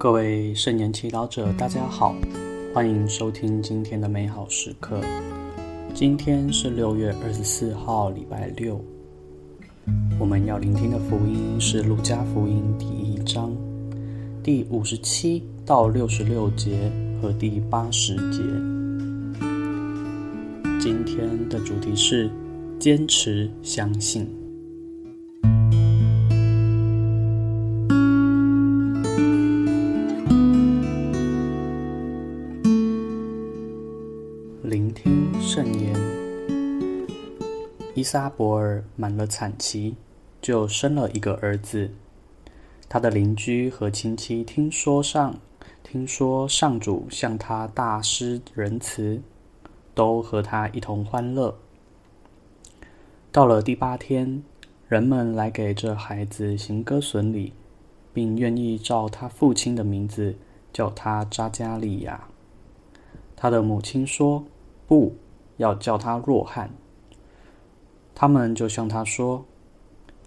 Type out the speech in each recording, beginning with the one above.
各位圣言祈祷者，大家好，欢迎收听今天的美好时刻。今天是六月二十四号，礼拜六。我们要聆听的福音是《路加福音》第一章第五十七到六十六节和第八十节。今天的主题是坚持相信。依撒伯尔满了产期，就生了一个儿子。他的邻居和亲戚听说上，听说上主向他大施仁慈，都和他一同欢乐。到了第八天，人们来给这孩子行歌损礼，并愿意照他父亲的名字叫他扎加利亚。他的母亲说：“不。”要叫他若汉，他们就向他说：“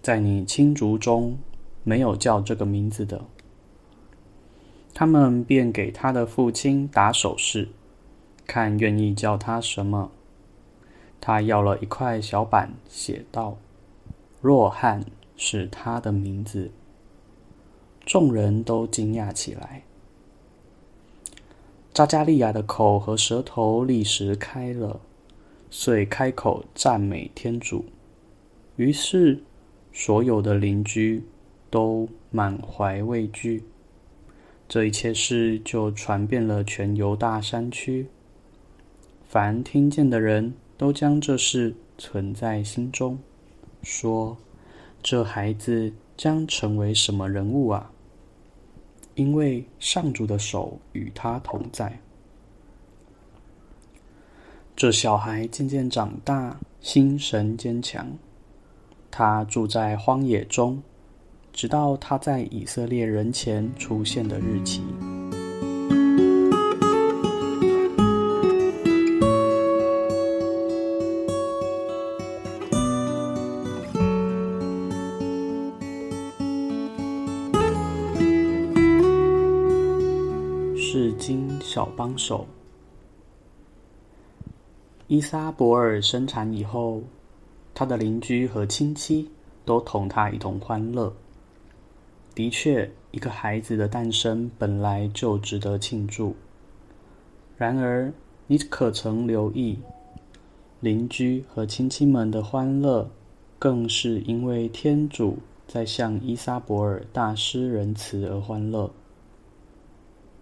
在你亲族中没有叫这个名字的。”他们便给他的父亲打手势，看愿意叫他什么。他要了一块小板，写道：“若翰是他的名字。”众人都惊讶起来。扎加利亚的口和舌头立时开了。遂开口赞美天主，于是所有的邻居都满怀畏惧。这一切事就传遍了全犹大山区，凡听见的人都将这事存在心中，说：“这孩子将成为什么人物啊？因为上主的手与他同在。”这小孩渐渐长大，心神坚强。他住在荒野中，直到他在以色列人前出现的日期。圣经小帮手。伊莎伯尔生产以后，他的邻居和亲戚都同他一同欢乐。的确，一个孩子的诞生本来就值得庆祝。然而，你可曾留意，邻居和亲戚们的欢乐，更是因为天主在向伊莎伯尔大施仁慈而欢乐。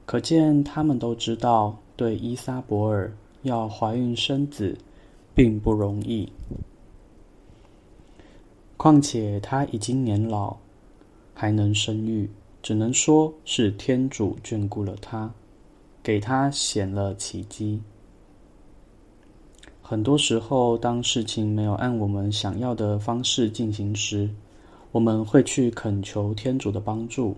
可见，他们都知道，对伊莎伯尔。要怀孕生子，并不容易。况且他已经年老，还能生育，只能说是天主眷顾了他，给他显了奇迹。很多时候，当事情没有按我们想要的方式进行时，我们会去恳求天主的帮助。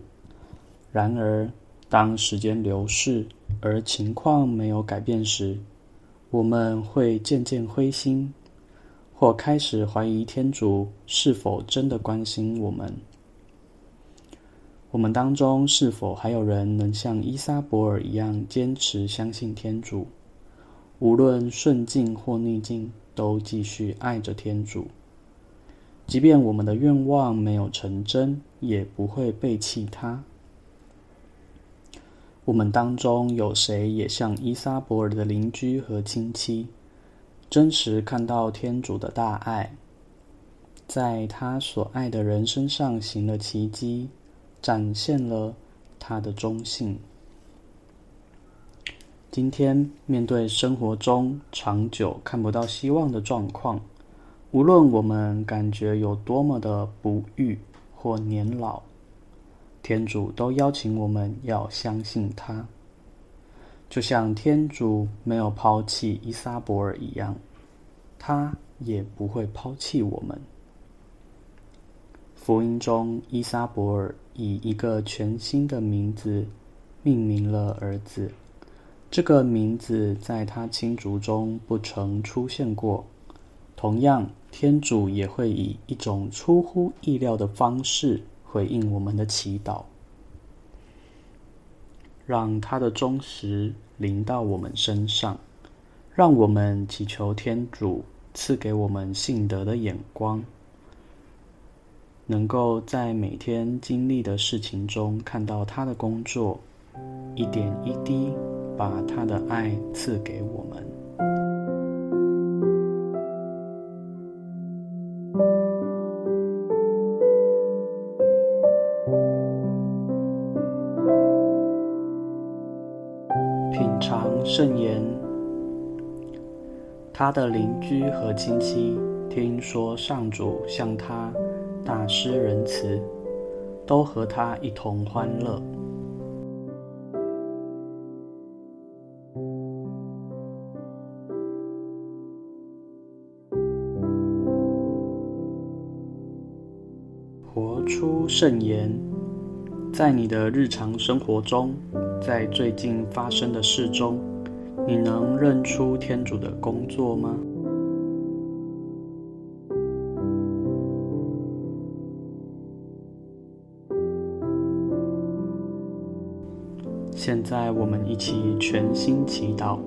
然而，当时间流逝而情况没有改变时，我们会渐渐灰心，或开始怀疑天主是否真的关心我们。我们当中是否还有人能像伊莎伯尔一样坚持相信天主，无论顺境或逆境，都继续爱着天主，即便我们的愿望没有成真，也不会背弃他？我们当中有谁也像伊撒伯尔的邻居和亲戚，真实看到天主的大爱，在他所爱的人身上行了奇迹，展现了他的忠信。今天面对生活中长久看不到希望的状况，无论我们感觉有多么的不育或年老。天主都邀请我们要相信他，就像天主没有抛弃伊撒伯尔一样，他也不会抛弃我们。福音中，伊撒伯尔以一个全新的名字命名了儿子，这个名字在他亲族中不曾出现过。同样，天主也会以一种出乎意料的方式。回应我们的祈祷。让他的忠实临到我们身上，让我们祈求天主赐给我们信德的眼光，能够在每天经历的事情中看到他的工作，一点一滴把他的爱赐给我们。圣言，他的邻居和亲戚听说上主向他大施仁慈，都和他一同欢乐。活出圣言，在你的日常生活中，在最近发生的事中。你能认出天主的工作吗？现在我们一起全心祈祷，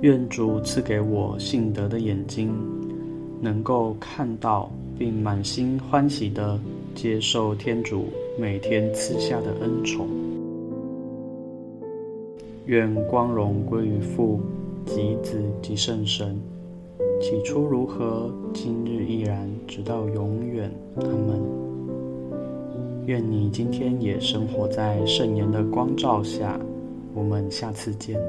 愿主赐给我信德的眼睛，能够看到并满心欢喜地接受天主每天赐下的恩宠。愿光荣归于父、及子、及圣神，起初如何，今日依然，直到永远。阿门。愿你今天也生活在圣言的光照下。我们下次见。